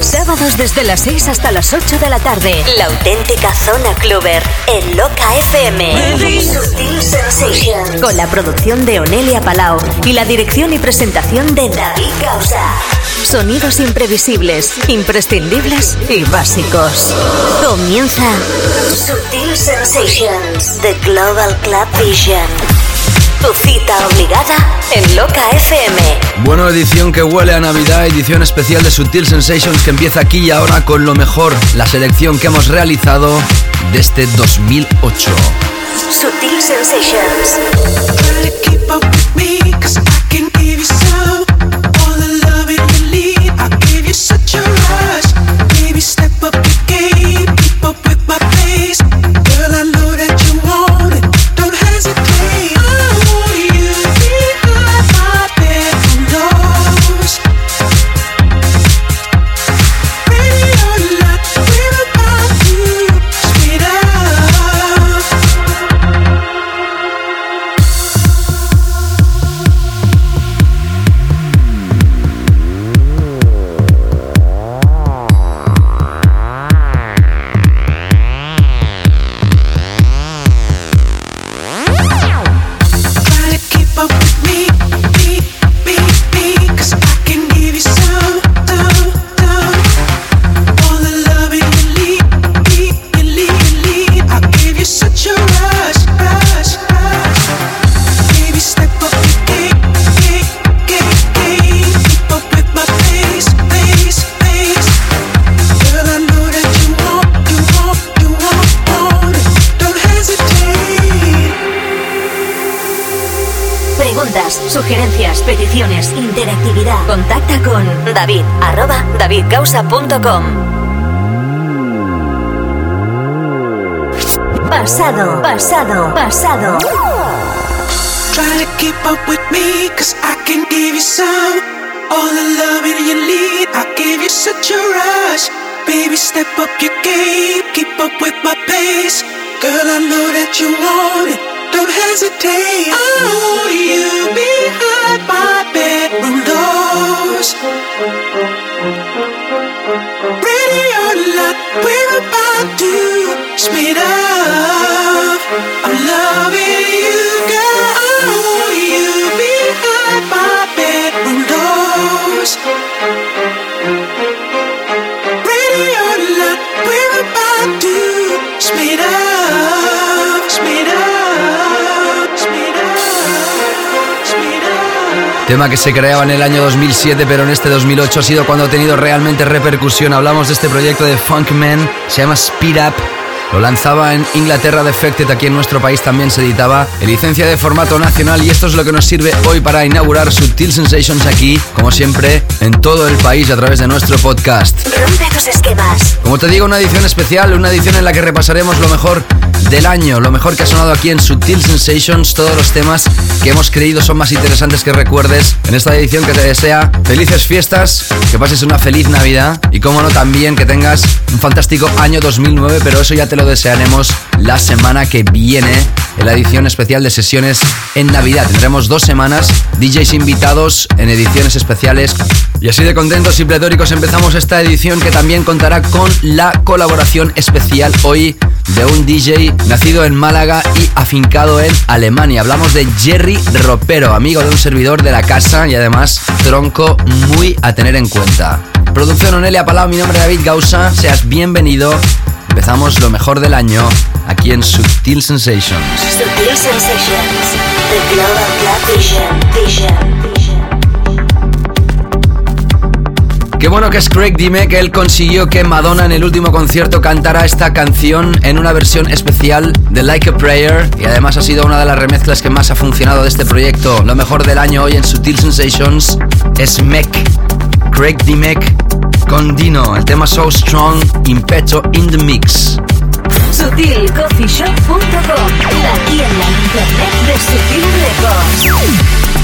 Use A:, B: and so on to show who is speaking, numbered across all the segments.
A: Sábados desde las 6 hasta las 8 de la tarde. La auténtica zona cluber en Loca FM. Sutil Sensations. Con la producción de Onelia Palau y la dirección y presentación de David Causa. Sonidos imprevisibles, imprescindibles y básicos. Comienza Sutil Sensations, The Global Club Vision. Tu cita obligada en Loca FM.
B: Bueno, edición que huele a Navidad, edición especial de Sutil Sensations que empieza aquí y ahora con lo mejor, la selección que hemos realizado desde 2008.
A: Sutil Sensations. davidcausa.com Pasado, pasado, pasado.
C: Try to keep up with me, cause I can give you some. All the loving you need, I give you such a rush. Baby, step up your game, keep up with my pace. Girl, I know that you want it, don't hesitate. I want you behind my bedroom doors. Ready or not, we're about to speed up. I'm loving you, girl. I you behind my bedroom doors.
B: Tema que se creaba en el año 2007, pero en este 2008 ha sido cuando ha tenido realmente repercusión. Hablamos de este proyecto de Funkman, se llama Speed Up. Lo lanzaba en Inglaterra Defected, aquí en nuestro país también se editaba en licencia de formato nacional y esto es lo que nos sirve hoy para inaugurar Subtil Sensations aquí, como siempre, en todo el país a través de nuestro podcast.
A: Rompe tus esquemas.
B: Como te digo, una edición especial, una edición en la que repasaremos lo mejor del año, lo mejor que ha sonado aquí en Subtil Sensations, todos los temas que hemos creído son más interesantes que recuerdes en esta edición que te desea felices fiestas, que pases una feliz Navidad y como no también que tengas un fantástico año 2009, pero eso ya te lo desearemos la semana que viene en la edición especial de sesiones en Navidad. Tendremos dos semanas, DJs invitados en ediciones especiales. Y así de contentos y pletóricos empezamos esta edición que también contará con la colaboración especial hoy de un DJ nacido en Málaga y afincado en Alemania. Hablamos de Jerry Ropero, amigo de un servidor de la casa y además tronco muy a tener en cuenta. Producción Onelia Palau, mi nombre es David Gausa, seas bienvenido. Empezamos lo mejor del año aquí en Subtil Sensations.
A: Sutil Sensations. The Global Club Vision. Vision.
B: Qué bueno que es Craig Dime que él consiguió que Madonna en el último concierto cantara esta canción en una versión especial de Like a Prayer y además ha sido una de las remezclas que más ha funcionado de este proyecto. Lo mejor del año hoy en Sutil Sensations es Mech. Craig Dimek con Dino, el tema So Strong, Impeto in the Mix.
D: SutilCoffeeShop.com, la tienda internet de Sutil Records.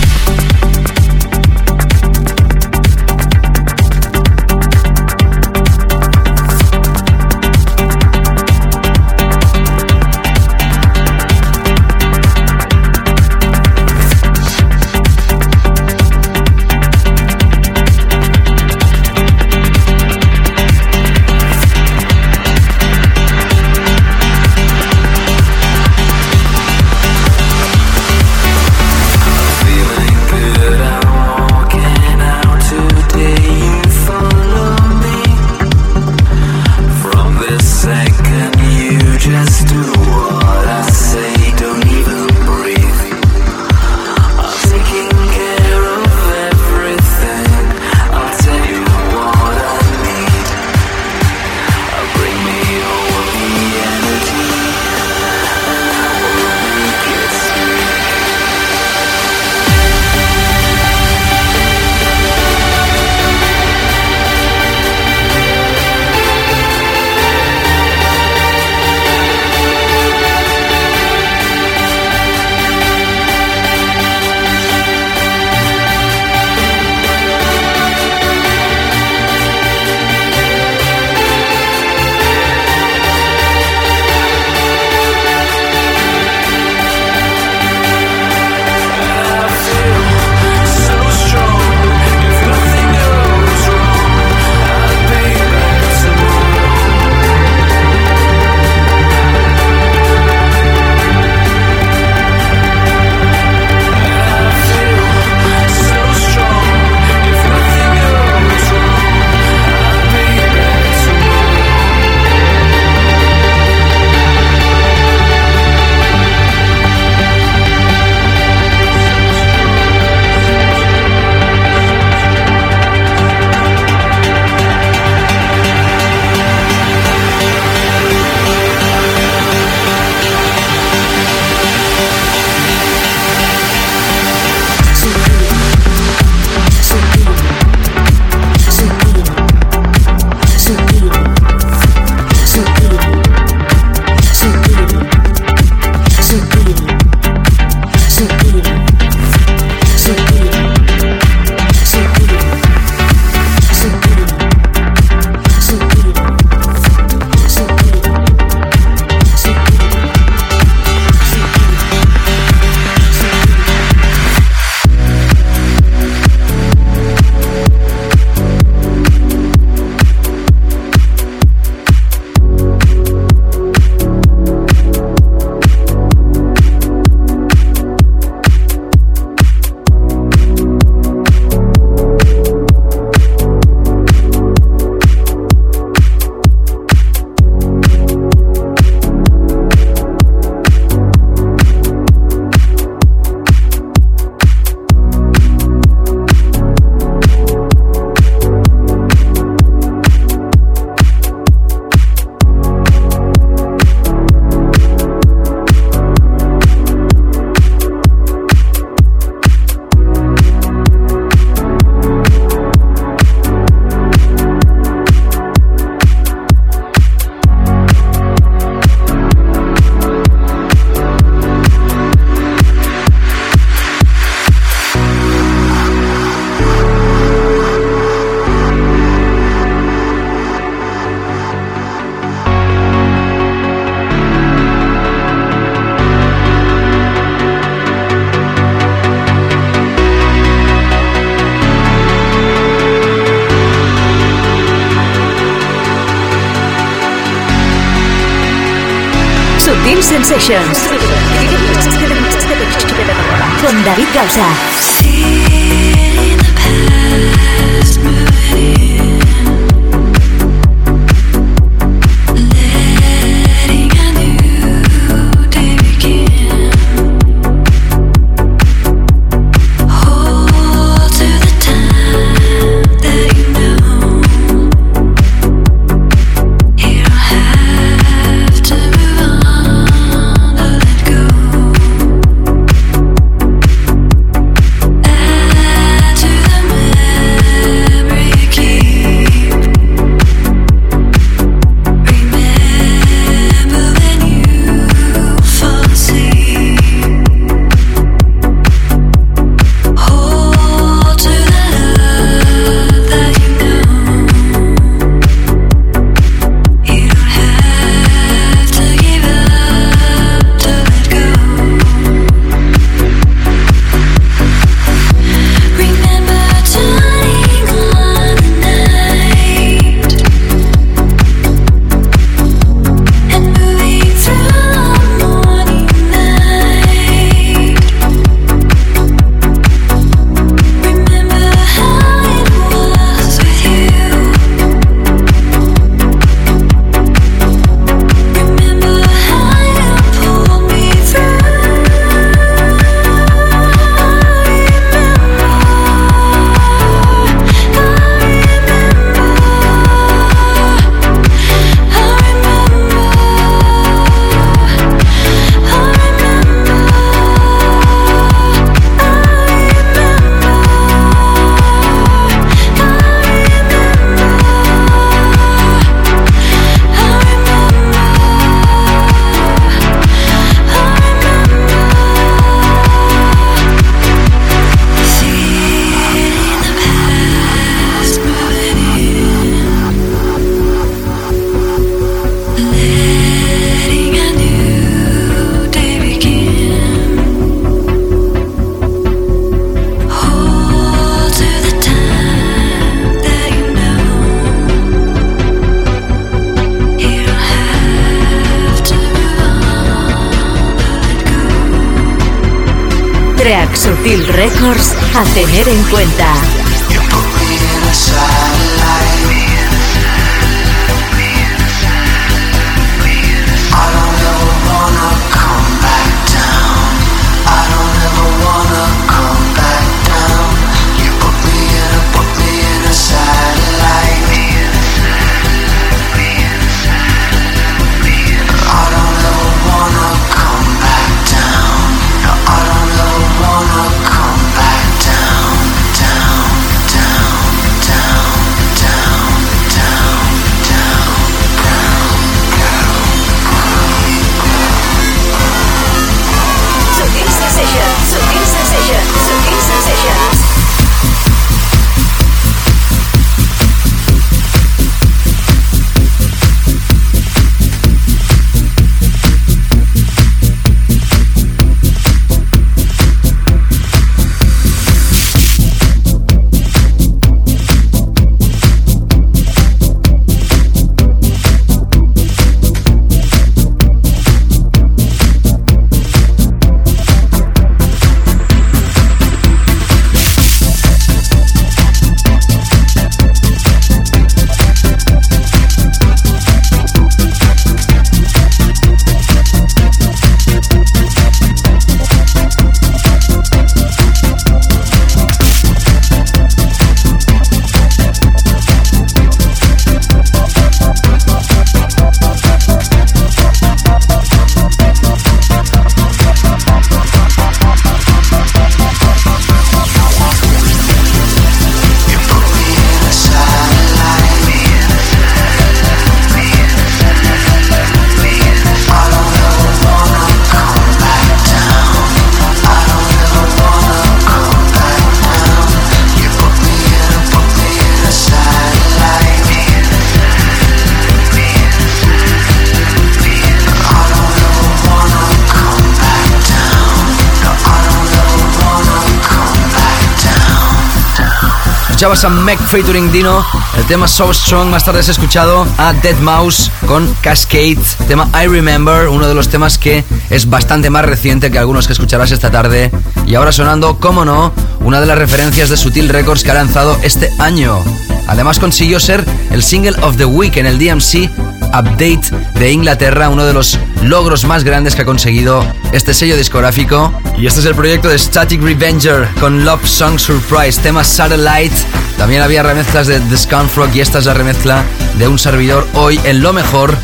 B: Escuchabas a Mac featuring Dino, el tema So Strong. Más tarde has escuchado a Dead Mouse con Cascade, tema I Remember, uno de los temas que es bastante más reciente que algunos que escucharás esta tarde. Y ahora sonando, como no, una de las referencias de Sutil Records que ha lanzado este año. Además consiguió ser el single of the week en el DMC Update de Inglaterra, uno de los logros más grandes que ha conseguido este sello discográfico. Y este es el proyecto de Static Revenger con Love Song Surprise, tema Satellite. También había remezclas de The Frog y esta es la remezcla de un servidor hoy en lo mejor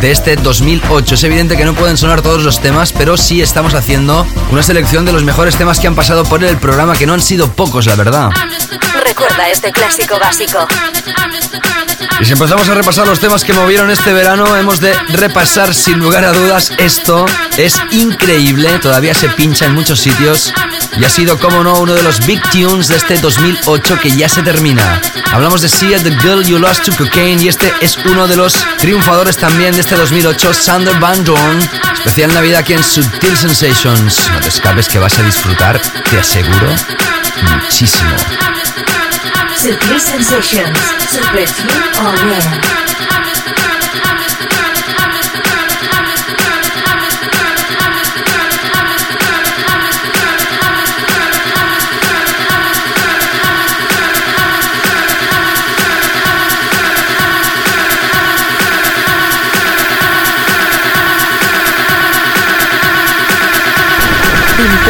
B: de este 2008. Es evidente que no pueden sonar todos los temas, pero sí estamos haciendo una selección de los mejores temas que han pasado por el programa, que no han sido pocos, la verdad.
A: Recuerda este clásico básico.
B: Y si empezamos a repasar los temas que movieron este verano, hemos de repasar sin lugar a dudas esto. Es increíble, todavía se pincha en muchos sitios y ha sido, como no, uno de los big tunes de este 2008 que ya se termina. Hablamos de Sia, The Girl You Lost to Cocaine y este es uno de los triunfadores también de este 2008, Sander Van Dorn, especial Navidad aquí en Subtil Sensations. No te escapes que vas a disfrutar, te aseguro, muchísimo.
A: Sutil Sensations,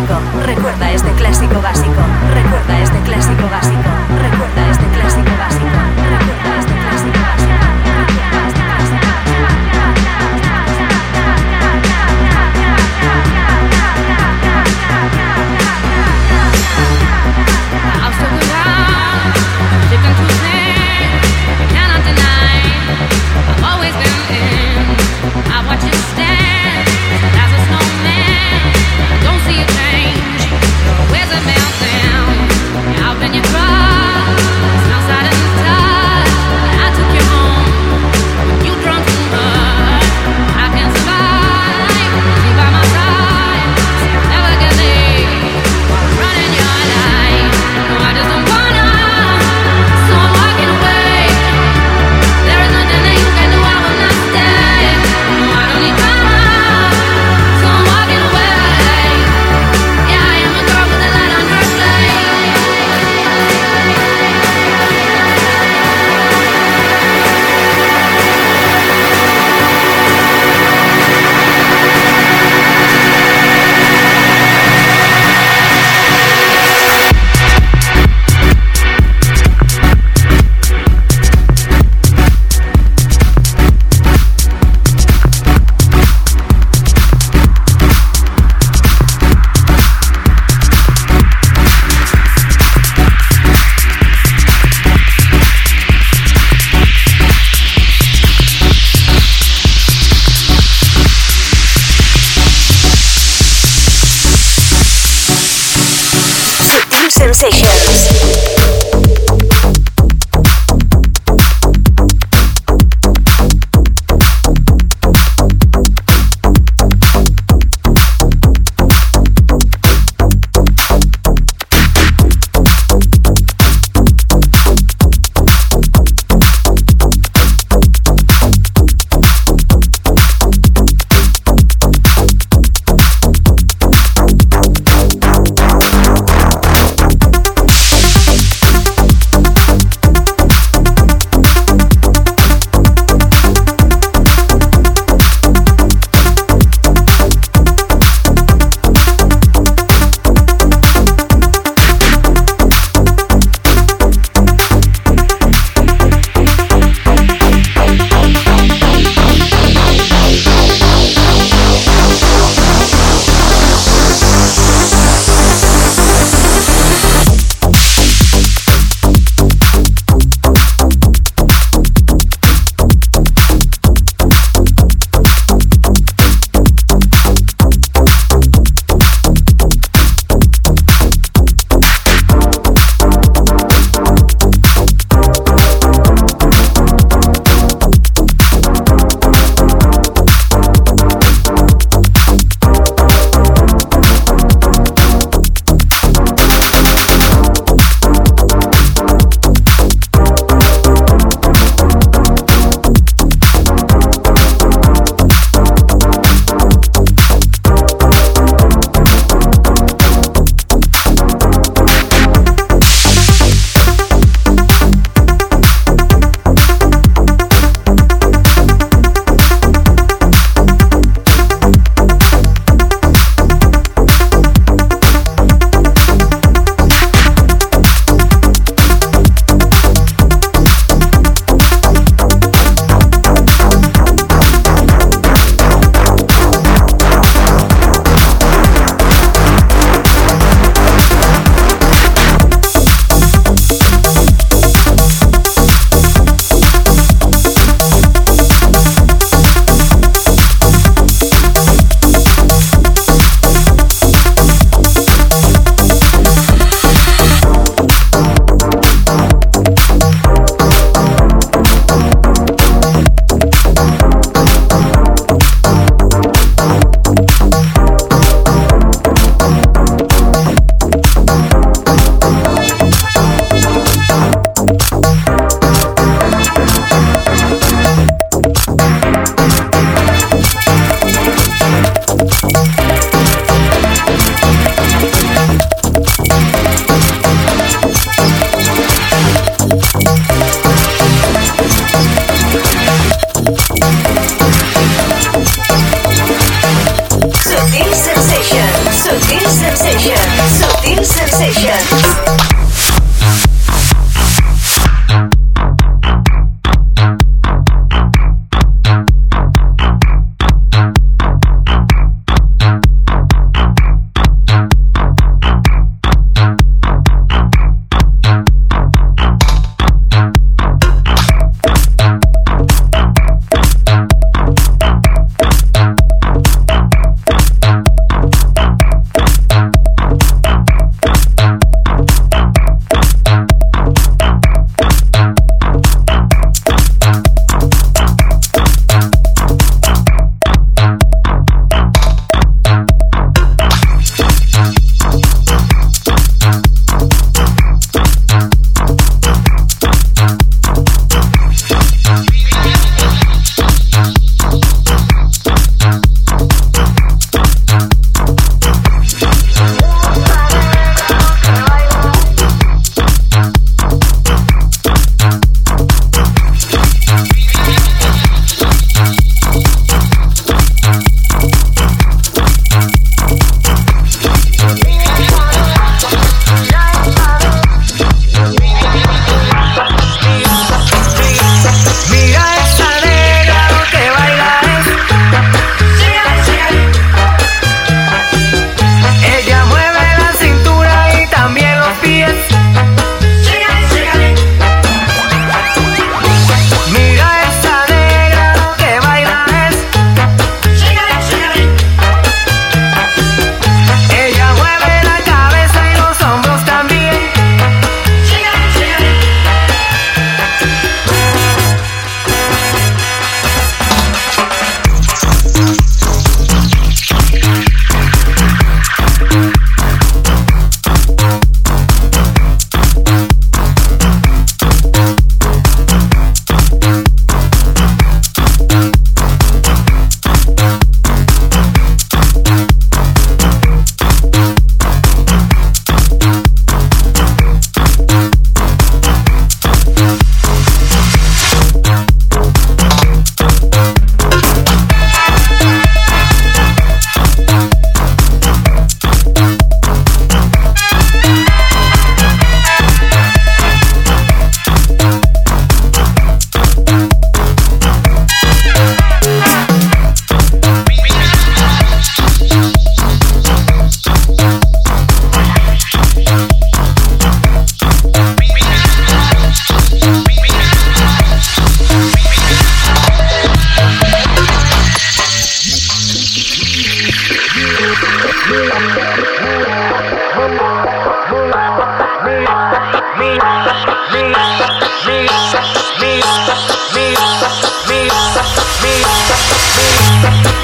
E: México.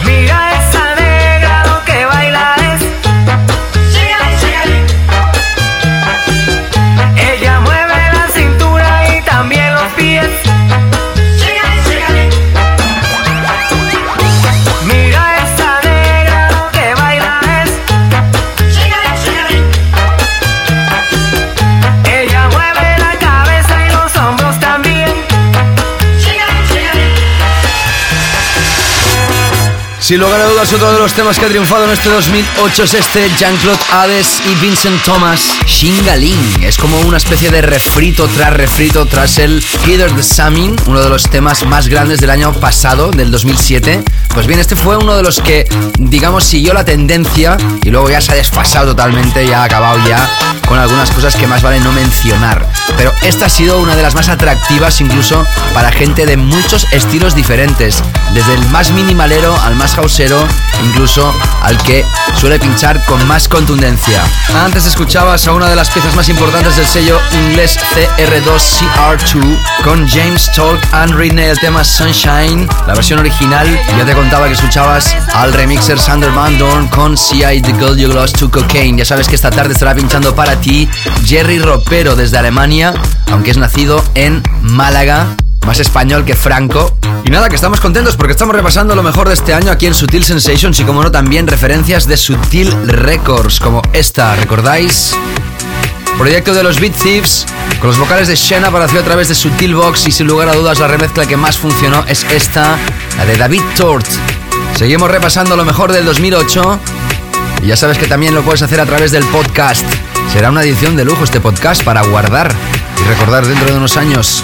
E: Mira
B: Sin lugar a dudas, otro de los temas que ha triunfado en este 2008 es este Jean-Claude Hades y Vincent Thomas, Shingaling. Es como una especie de refrito tras refrito tras el Peter the Samin, uno de los temas más grandes del año pasado, del 2007. Pues bien, este fue uno de los que, digamos, siguió la tendencia y luego ya se ha desfasado totalmente y ha acabado ya con algunas cosas que más vale no mencionar. Pero esta ha sido una de las más atractivas incluso para gente de muchos estilos diferentes, desde el más minimalero al más houseero, incluso al que suele pinchar con más contundencia. Antes escuchabas a una de las piezas más importantes del sello inglés CR2CR2 con James Talk and Ridney el tema Sunshine, la versión original. Ya te contaba que escuchabas al remixer Sander Van Dorn con CI The Girl You Lost to Cocaine. Ya sabes que esta tarde estará pinchando para ti Jerry Ropero desde Alemania, aunque es nacido en Málaga más español que Franco. Y nada, que estamos contentos porque estamos repasando lo mejor de este año aquí en Sutil Sensations y como no también referencias de Sutil Records como esta, ¿recordáis? Proyecto de los Beat Thieves, con los vocales de Shen apareció a través de Sutil Box y sin lugar a dudas la remezcla que más funcionó es esta, la de David Tort. Seguimos repasando lo mejor del 2008 y ya sabes que también lo puedes hacer a través del podcast. Será una edición de lujo este podcast para guardar y recordar dentro de unos años.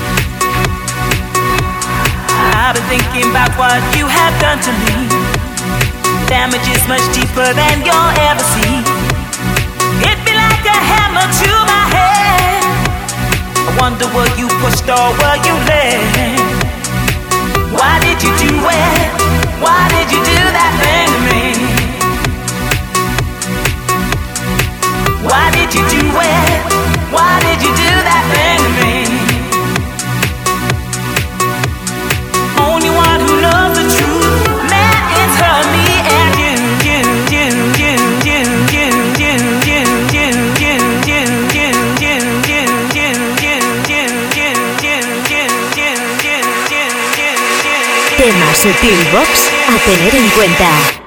F: Hammer to my head. I wonder were you pushed or were you led? Why did you do it? Why did you do that thing to me? Why did you do it? Why did you do
A: Sutil Box a tener en cuenta.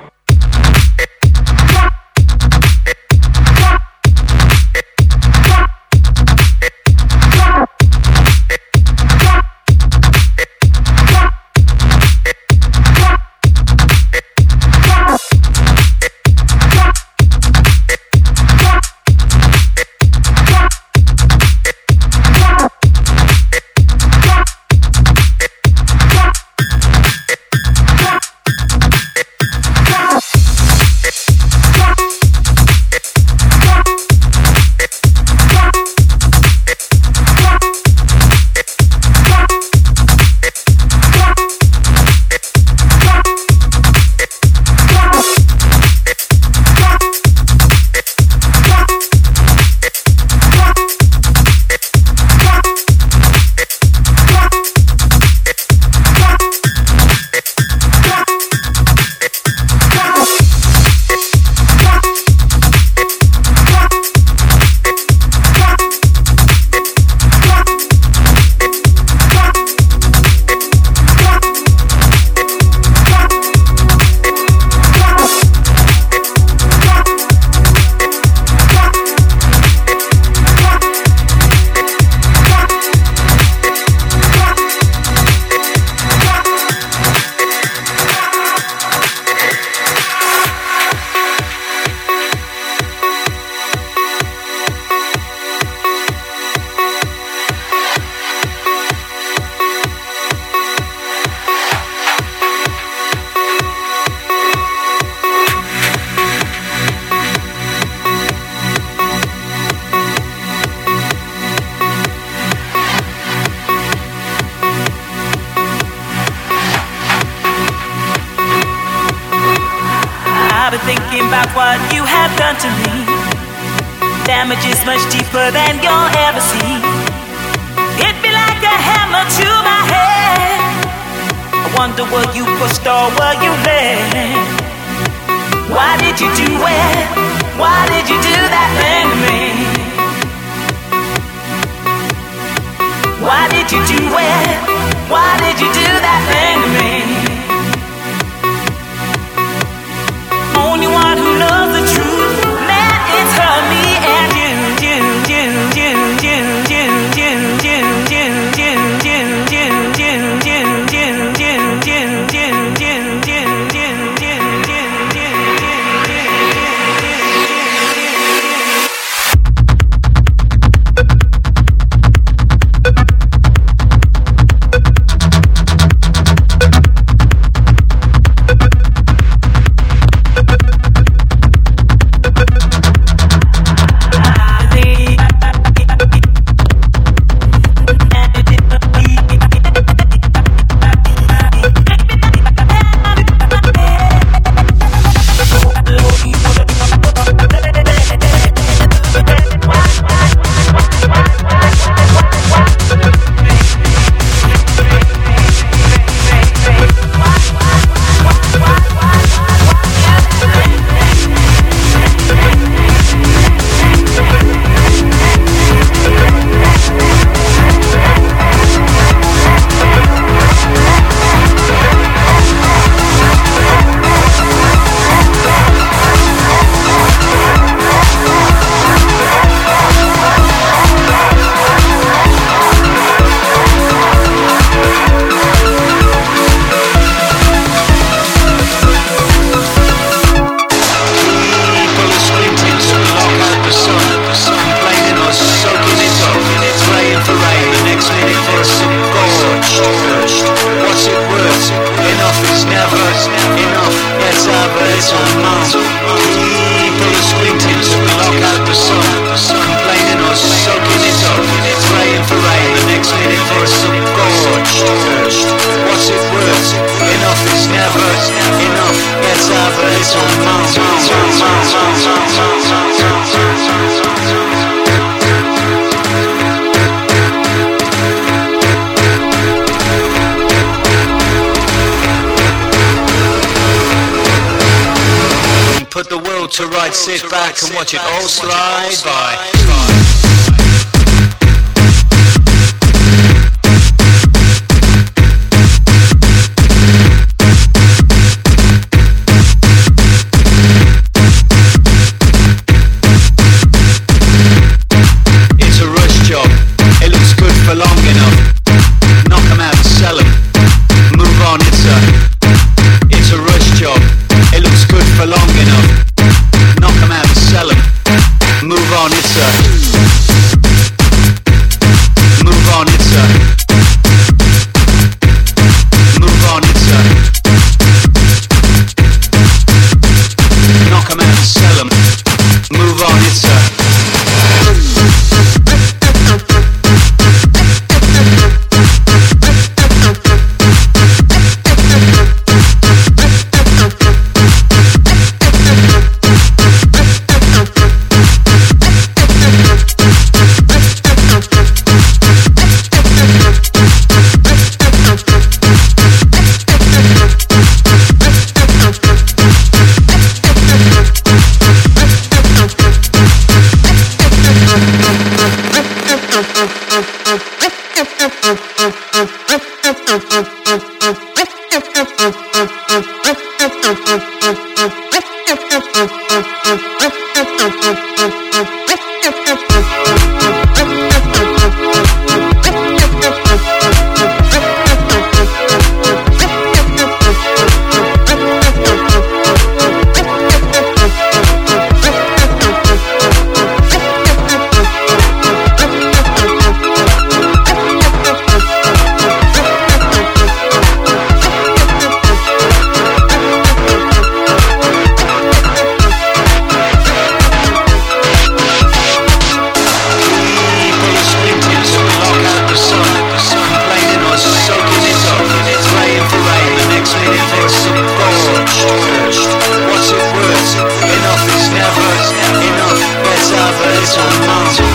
G: Sit back and watch it all slide So much.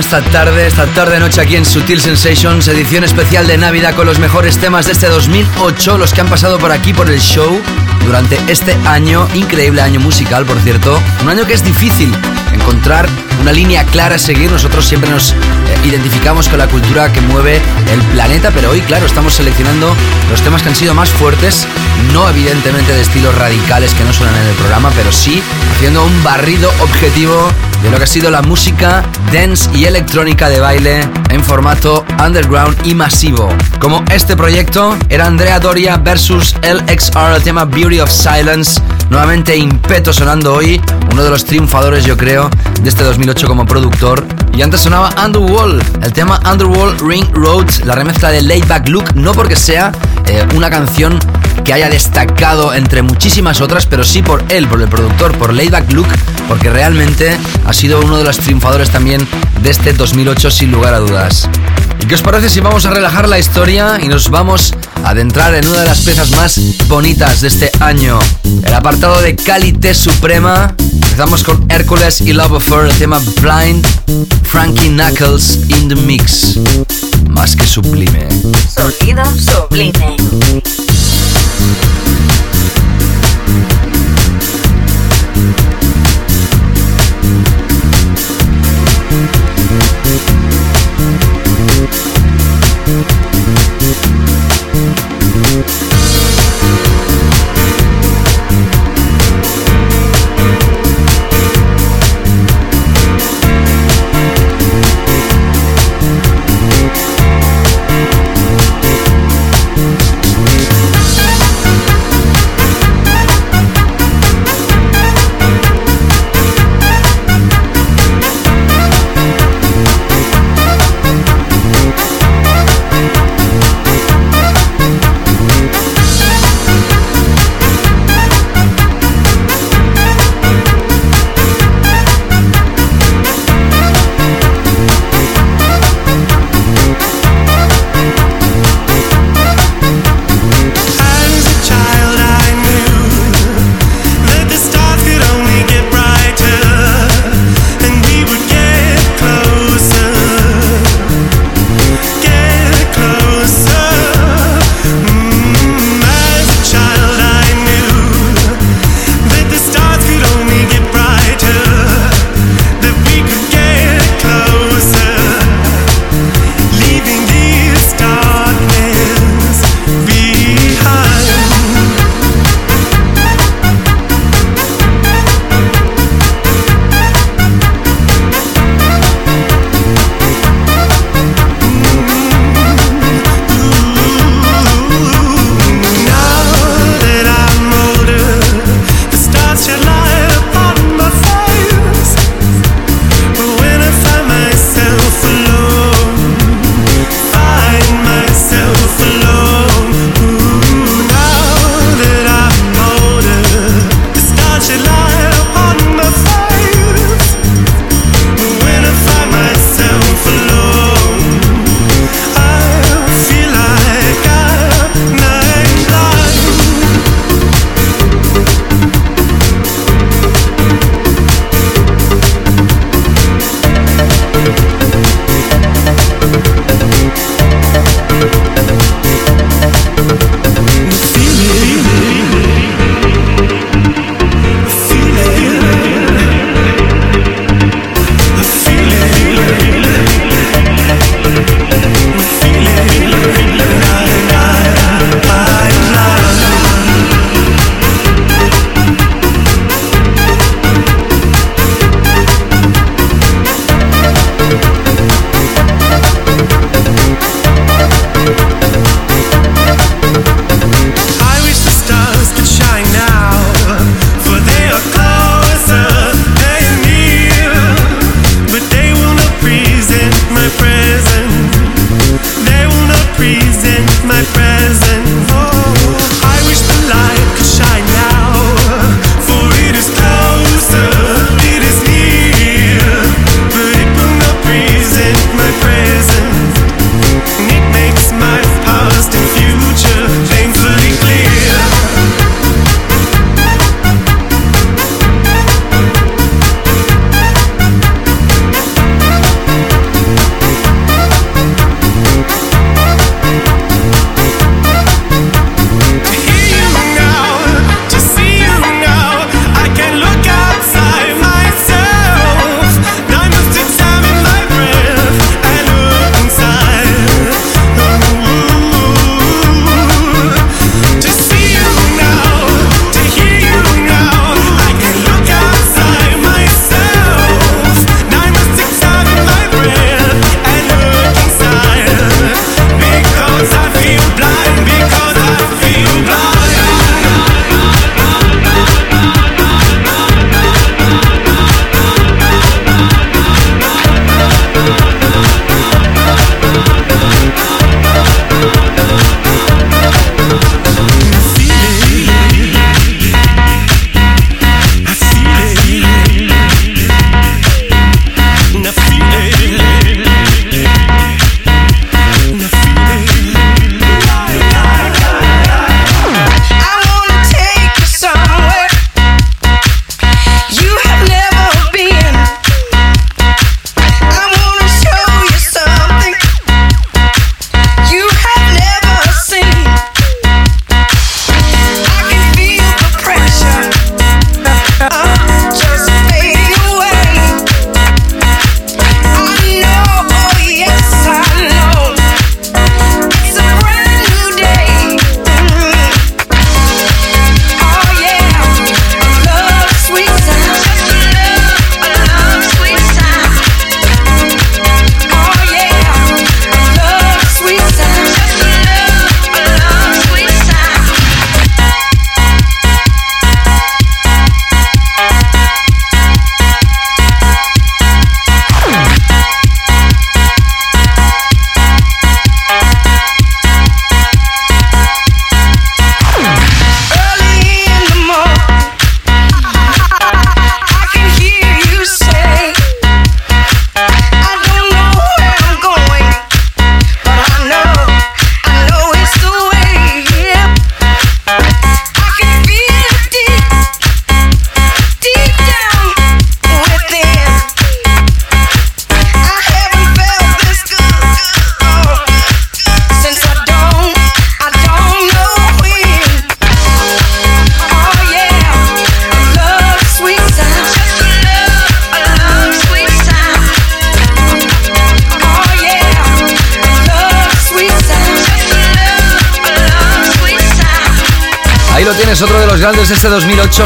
B: Esta tarde, esta tarde noche aquí en Sutil Sensations, edición especial de Navidad con los mejores temas de este 2008, los que han pasado por aquí por el show durante este año, increíble año musical, por cierto, un año que es difícil encontrar una línea clara a seguir. Nosotros siempre nos eh, identificamos con la cultura que mueve el planeta, pero hoy, claro, estamos seleccionando los temas que han sido más fuertes, no evidentemente de estilos radicales que no suenan en el programa, pero sí haciendo un barrido objetivo de lo que ha sido la música dance y electrónica de baile en formato underground y masivo. Como este proyecto era Andrea Doria versus LXR, el tema Beauty of Silence Nuevamente Impeto sonando hoy, uno de los triunfadores yo creo de este 2008 como productor. Y antes sonaba Underworld, el tema Underworld Ring Road, la remezcla de Laidback Look, no porque sea eh, una canción que haya destacado entre muchísimas otras, pero sí por él, por el productor, por Laidback Look, porque realmente ha sido uno de los triunfadores también de este 2008 sin lugar a dudas. ¿Y qué os parece si vamos a relajar la historia y nos vamos a adentrar en una de las piezas más bonitas de este año? El apartado de Calité Suprema. Empezamos con Hércules y Love Affair, el tema Blind, Frankie Knuckles in the Mix. Más que sublime.
A: Sonido sublime.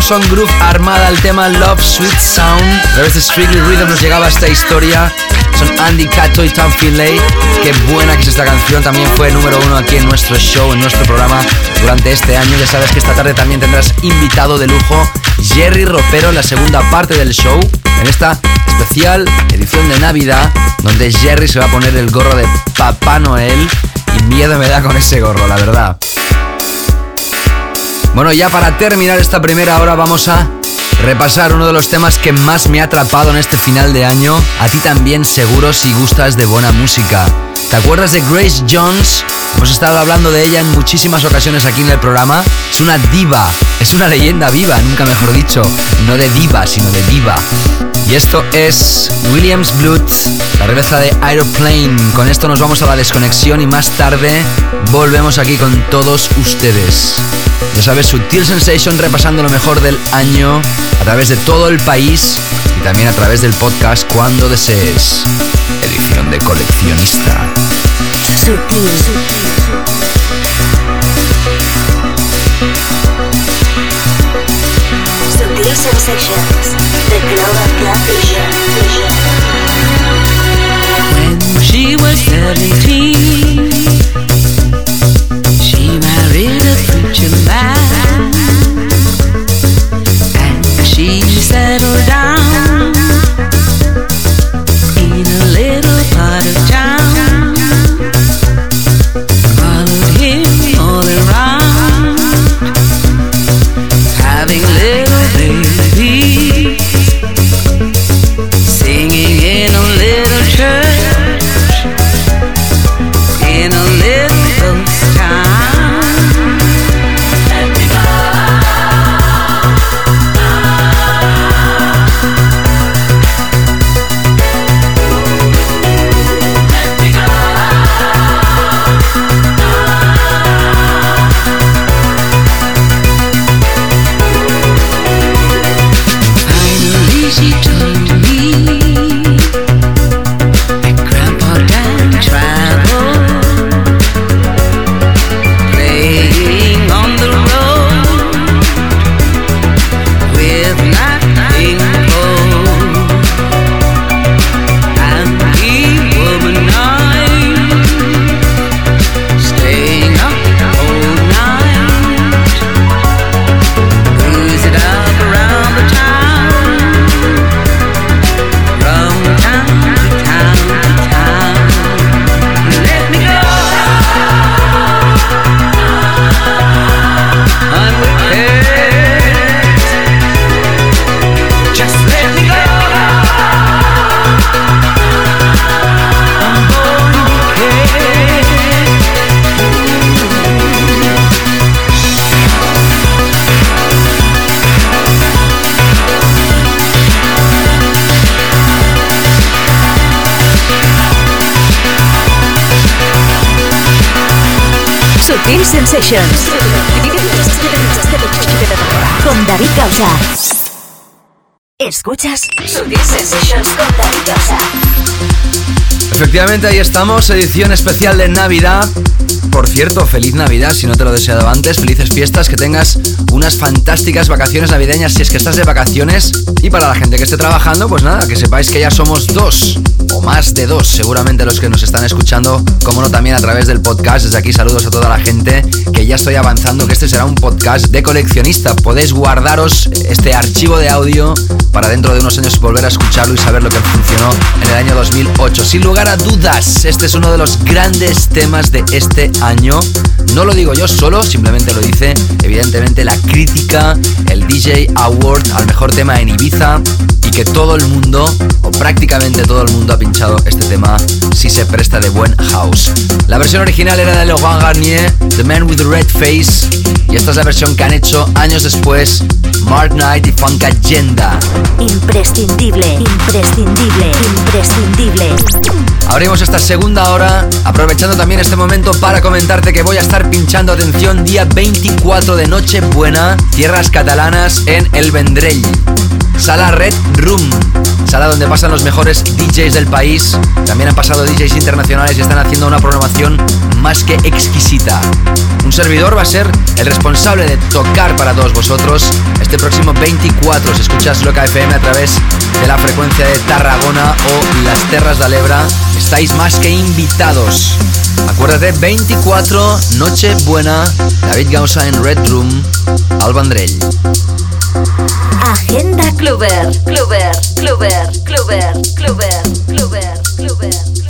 B: Son Groove Armada, el tema Love Sweet Sound. A través de Strictly Rhythm nos llegaba esta historia. Son Andy Cato y Tom Finlay. Qué buena que es esta canción. También fue número uno aquí en nuestro show, en nuestro programa durante este año. Ya sabes que esta tarde también tendrás invitado de lujo Jerry Ropero en la segunda parte del show. En esta especial edición de Navidad, donde Jerry se va a poner el gorro de Papá Noel. Y miedo me da con ese gorro, la verdad. Bueno, ya para terminar esta primera hora vamos a repasar uno de los temas que más me ha atrapado en este final de año. A ti también seguro si gustas de buena música. ¿Te acuerdas de Grace Jones? Hemos estado hablando de ella en muchísimas ocasiones aquí en el programa. Es una diva, es una leyenda viva, nunca mejor dicho. No de diva, sino de diva. Y esto es Williams Blood, la revista de Aeroplane. Con esto nos vamos a la desconexión y más tarde volvemos aquí con todos ustedes. Ya sabes, Sutil Sensation repasando lo mejor del año a través de todo el país y también a través del podcast cuando desees. Edición de coleccionista.
A: Sutil. Sutil Sensations. The Global Club Vision.
H: When she was 17, she married a preacher man. And she settled down
A: Sensations. Con David Causa. Escuchas Sensations con David Causa.
B: Efectivamente, ahí estamos, edición especial de Navidad. Por cierto, feliz Navidad si no te lo deseado antes. Felices fiestas, que tengas unas fantásticas vacaciones navideñas si es que estás de vacaciones. Y para la gente que esté trabajando, pues nada, que sepáis que ya somos dos más de dos, seguramente los que nos están escuchando, como no también a través del podcast. Desde aquí saludos a toda la gente que ya estoy avanzando, que este será un podcast de coleccionista. Podéis guardaros este archivo de audio para dentro de unos años volver a escucharlo y saber lo que funcionó en el año 2008. Sin lugar a dudas, este es uno de los grandes temas de este año. No lo digo yo solo, simplemente lo dice evidentemente la crítica, el DJ Award al mejor tema en Ibiza que todo el mundo, o prácticamente todo el mundo ha pinchado este tema si se presta de buen house. La versión original era de Laurent Garnier, The Man with the Red Face, y esta es la versión que han hecho años después Mark Knight y Funk Agenda.
A: Imprescindible, imprescindible, imprescindible.
B: Abrimos esta segunda hora, aprovechando también este momento para comentarte que voy a estar pinchando atención día 24 de Nochebuena, tierras catalanas en El Vendrell. Sala Red Room, sala donde pasan los mejores DJs del país. También han pasado DJs internacionales y están haciendo una programación más que exquisita. Un servidor va a ser el responsable de tocar para todos vosotros este próximo 24. Si escuchas Loca FM a través de la frecuencia de Tarragona o las Terras de Alebra, estáis más que invitados. Acuérdate, 24, Noche Buena, David Gausa en Red Room, Albandrell.
A: Agenda Cluber, Cluber, Cluber, Cluber, Cluber, Cluber, Cluber.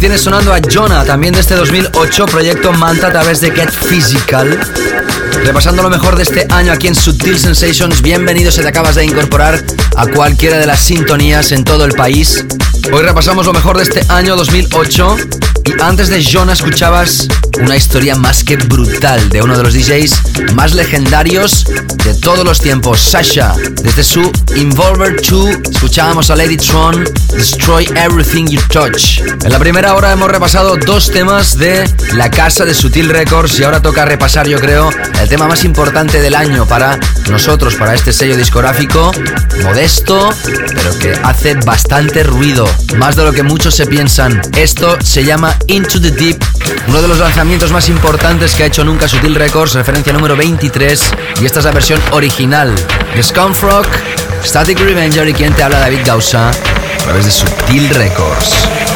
B: Tienes sonando a Jonah, también de este 2008, proyecto Manta a través de Get Physical. Repasando lo mejor de este año aquí en Subtil Sensations, bienvenido si te acabas de incorporar a cualquiera de las sintonías en todo el país. Hoy repasamos lo mejor de este año 2008 y antes de Jonah escuchabas una historia más que brutal de uno de los DJs más legendarios de todos los tiempos, Sasha. Desde su Involver 2 escuchábamos a Lady Tron, Destroy Everything You Touch. En la primera hora hemos repasado dos temas de la casa de Sutil Records y ahora toca repasar, yo creo, el tema más importante del año para nosotros, para este sello discográfico, modesto, pero que hace bastante ruido, más de lo que muchos se piensan. Esto se llama Into the Deep, uno de los lanzamientos más importantes que ha hecho nunca Sutil Records, referencia número 23, y esta es la versión original de Scumfrog, Static Revenger y quien te habla David Gausa a través de Sutil Records.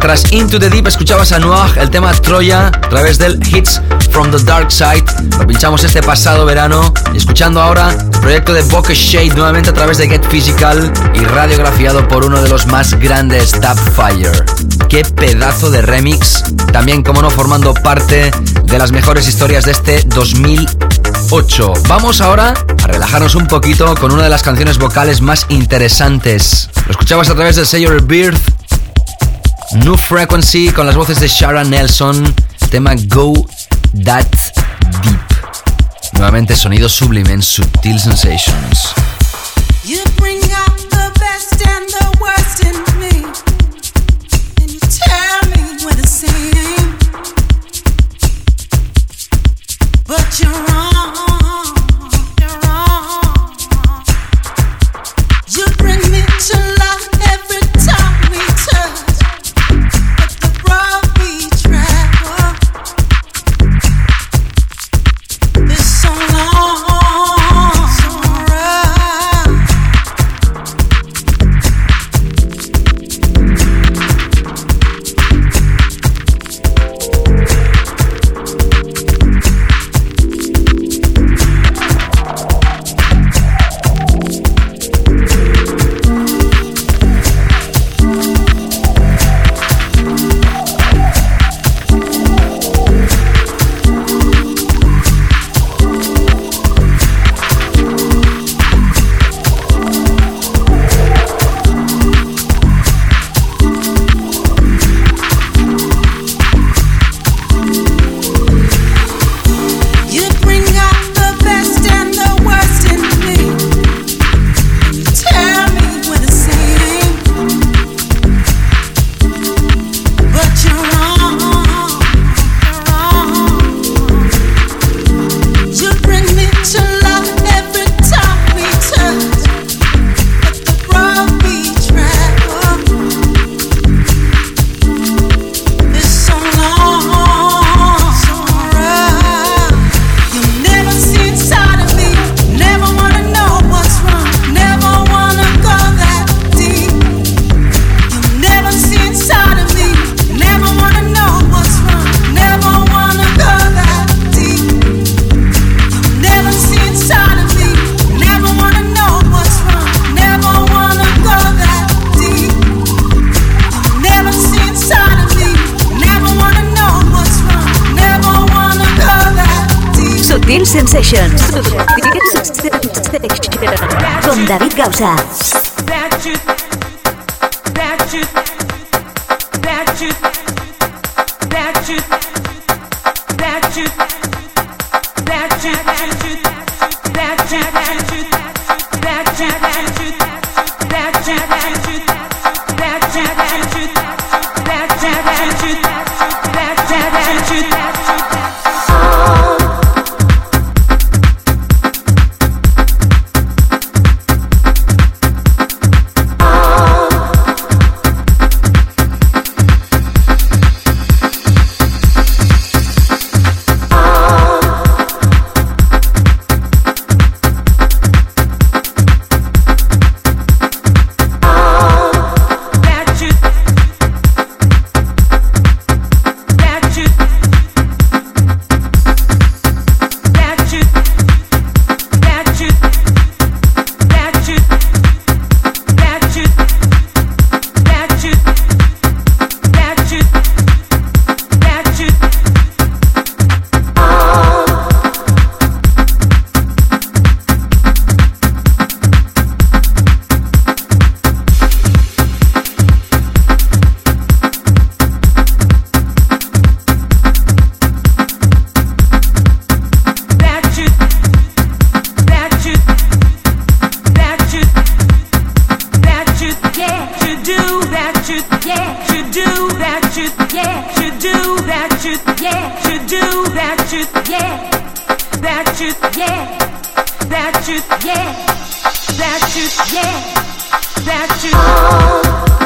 B: Tras Into the Deep escuchabas a Noah el tema Troya a través del Hits from the Dark Side. Lo pinchamos este pasado verano y escuchando ahora el proyecto de Bokeh Shade nuevamente a través de Get Physical y radiografiado por uno de los más grandes, Fire. Qué pedazo de remix, también como no formando parte de las mejores historias de este 2008. Vamos ahora a relajarnos un poquito con una de las canciones vocales más interesantes. Lo escuchabas a través del sello Birth New Frequency con las voces de Sharon Nelson, tema Go That Deep. Nuevamente sonido sublime en Subtil. Sensations.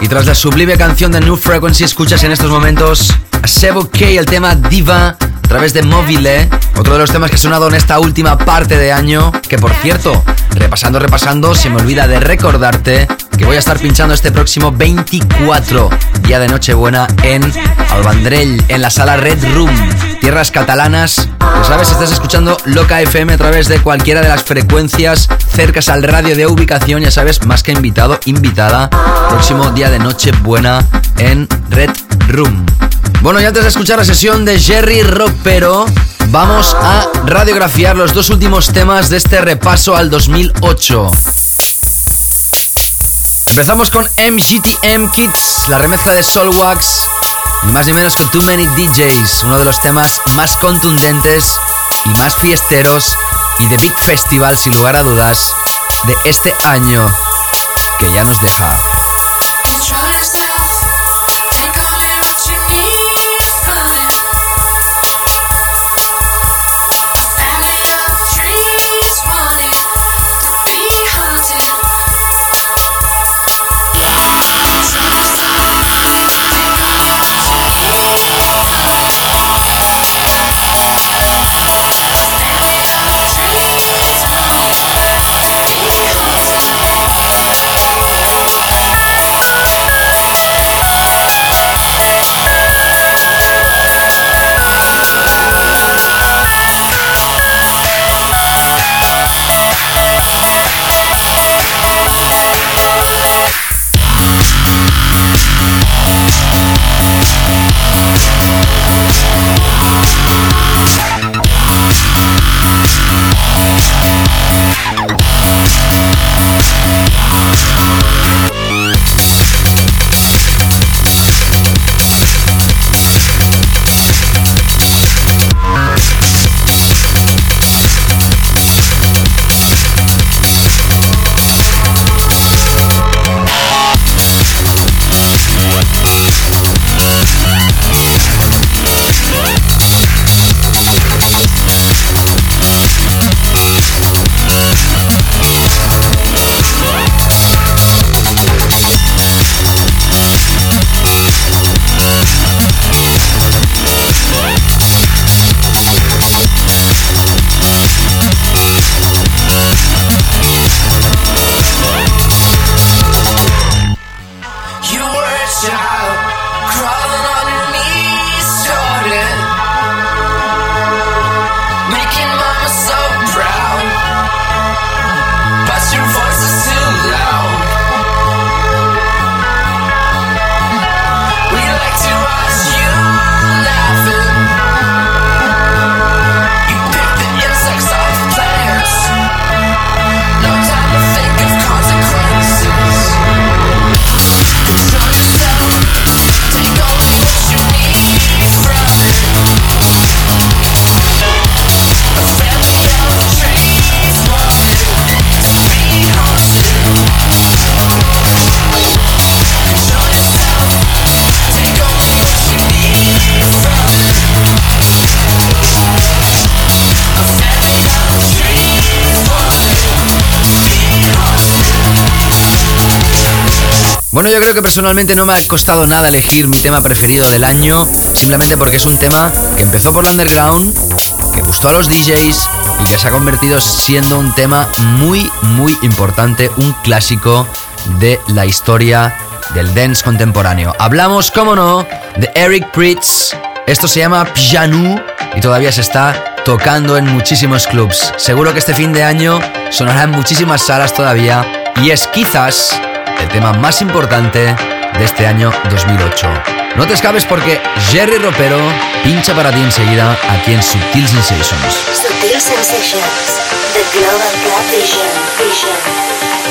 B: Y tras la sublime canción de New Frequency, escuchas en estos momentos a Sebo K, el tema Diva, a través de Mobile, otro de los temas que ha sonado en esta última parte de año, que por cierto, repasando, repasando, se me olvida de recordarte que voy a estar pinchando este próximo 24, día de Nochebuena, en Albandrell, en la sala Red Room, tierras catalanas. Ya sabes, estás escuchando Loca FM a través de cualquiera de las frecuencias cercas al radio de ubicación, ya sabes, más que invitado, invitada, próximo día de Nochebuena en Red Room. Bueno, y antes de escuchar la sesión de Jerry Rockero, vamos a radiografiar los dos últimos temas de este repaso al 2008. Empezamos con MGTM Kids, la remezcla de Soulwax, y más ni menos que Too Many DJs, uno de los temas más contundentes y más fiesteros y de Big Festival, sin lugar a dudas, de este año que ya nos deja. Bueno, yo creo que personalmente no me ha costado nada elegir mi tema preferido del año, simplemente porque es un tema que empezó por el underground, que gustó a los DJs y que se ha convertido siendo un tema muy, muy importante, un clásico de la historia del dance contemporáneo. Hablamos, como no, de Eric Pritz. Esto se llama Pianu y todavía se está tocando en muchísimos clubs. Seguro que este fin de año sonará en muchísimas salas todavía y es quizás el tema más importante de este año 2008. No te escapes porque Jerry Ropero pincha para ti enseguida aquí en Subtil Sensations.
A: Sutil Sensations, The Global Club Vision. Vision.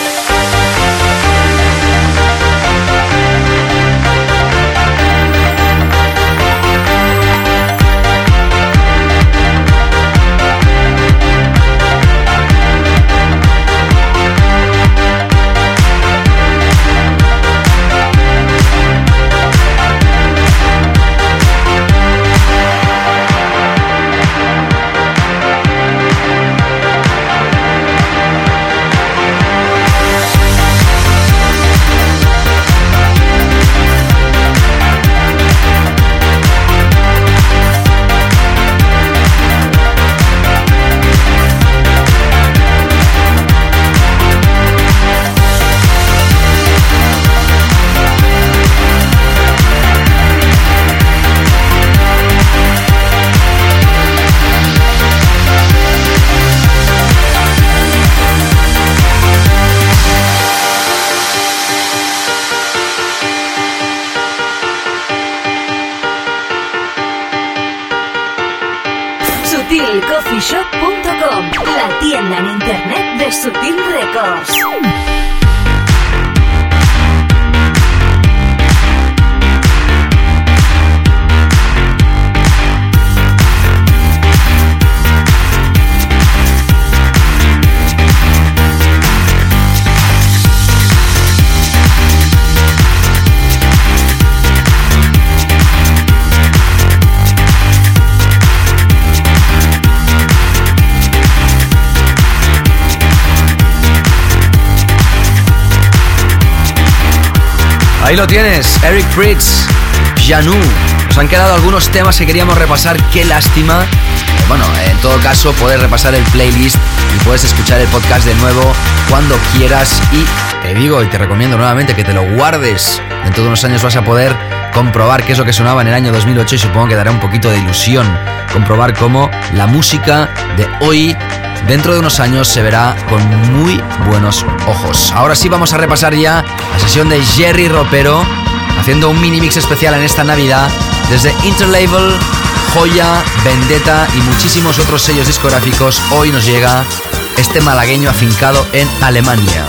B: Ahí lo tienes, Eric Fritz, Janu. Nos han quedado algunos temas que queríamos repasar, qué lástima. Bueno, en todo caso, puedes repasar el playlist y puedes escuchar el podcast de nuevo cuando quieras. Y te digo y te recomiendo nuevamente que te lo guardes. Dentro de unos años vas a poder comprobar qué es lo que sonaba en el año 2008 y supongo que dará un poquito de ilusión comprobar cómo la música de hoy dentro de unos años se verá con muy buenos ojos. Ahora sí vamos a repasar ya la sesión de Jerry Ropero haciendo un mini mix especial en esta Navidad desde Interlabel, Joya, Vendetta y muchísimos otros sellos discográficos. Hoy nos llega este malagueño afincado en Alemania.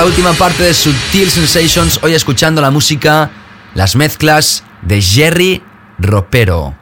B: Esta última parte de Subtil Sensations, hoy escuchando la música, las mezclas de Jerry Ropero.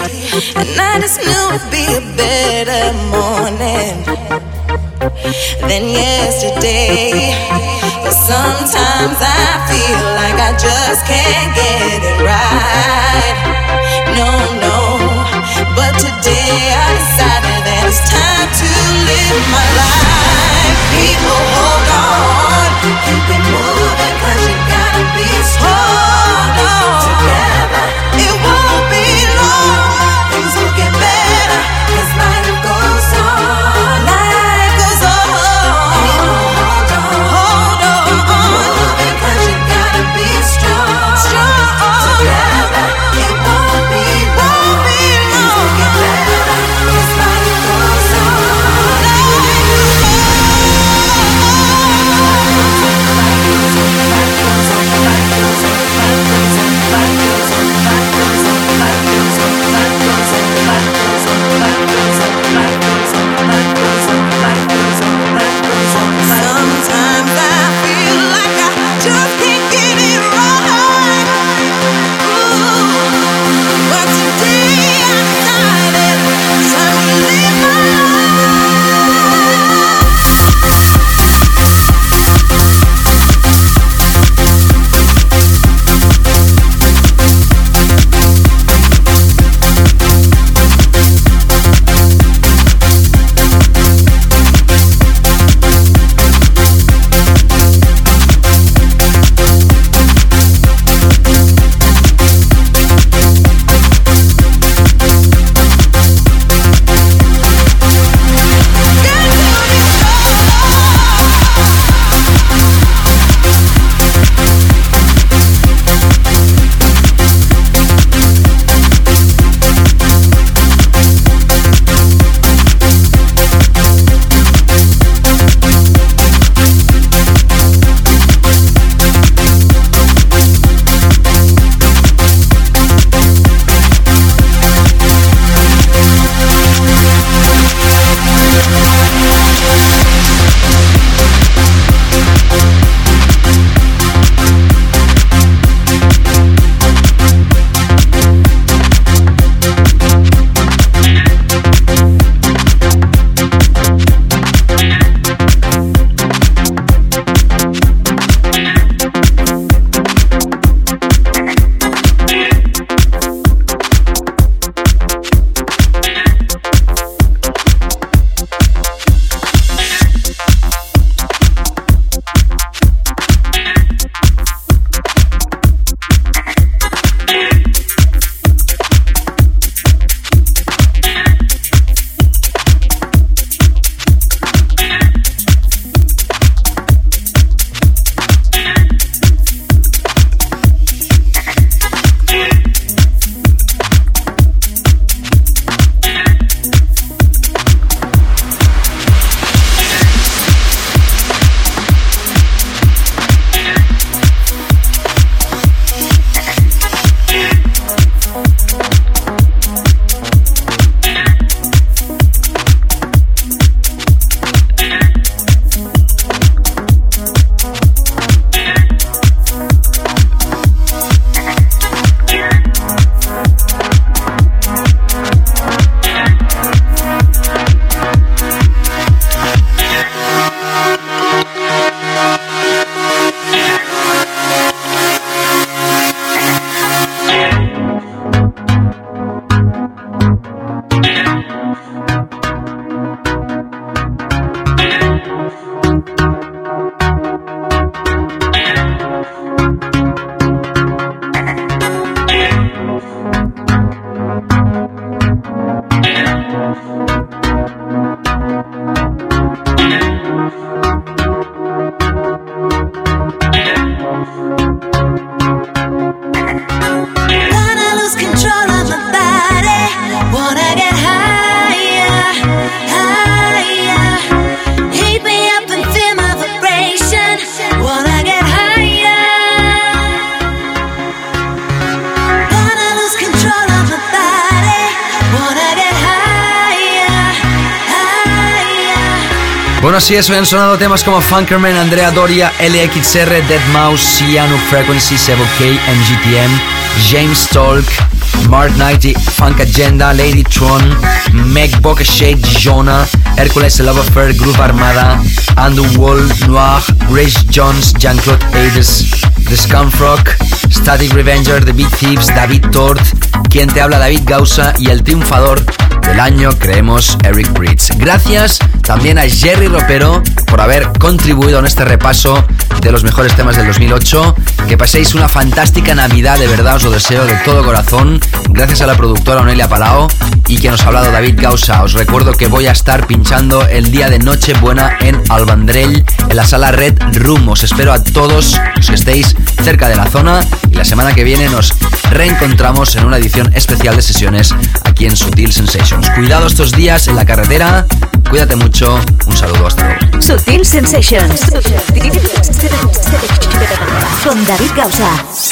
E: And I just knew it'd be a better morning than yesterday. But sometimes I feel like I just can't get it right. No, no. But today I decided that it's time to live my life. People, hold on. Keep it moving, cause you gotta be strong.
B: Así es, hoy han sonado temas como Funkerman, Andrea Doria, LXR, Dead Mouse, Ciano Frequency, 7K, MGTM, James Tolk, Mark Knighty, Funk Agenda, Lady Tron, Meg Shade, Jonah, Hercules Love Affair, Groove Armada, Underworld, Noir, Grace Jones, Jean-Claude Hades, The Scumfrog, Static Revenger, The Beat Thieves, David Tort, quien te habla David Gausa y el triunfador del año, creemos, Eric Bridge. Gracias también a Jerry Ropero por haber contribuido en este repaso de los mejores temas del 2008. Que paséis una fantástica Navidad, de verdad os lo deseo de todo corazón. Gracias a la productora Onelia Palao y quien nos ha hablado David Gausa. Os recuerdo que voy a estar pinchando el día de Nochebuena en Albandrell, en la sala Red Room. Os espero a todos los que estéis cerca de la zona y la semana que viene nos reencontramos en una edición especial de sesiones aquí en Sutil Sensations. Cuidado estos días en la carretera, cuídate mucho, un saludo hasta luego.
A: Sutil Sensations con David Gausa.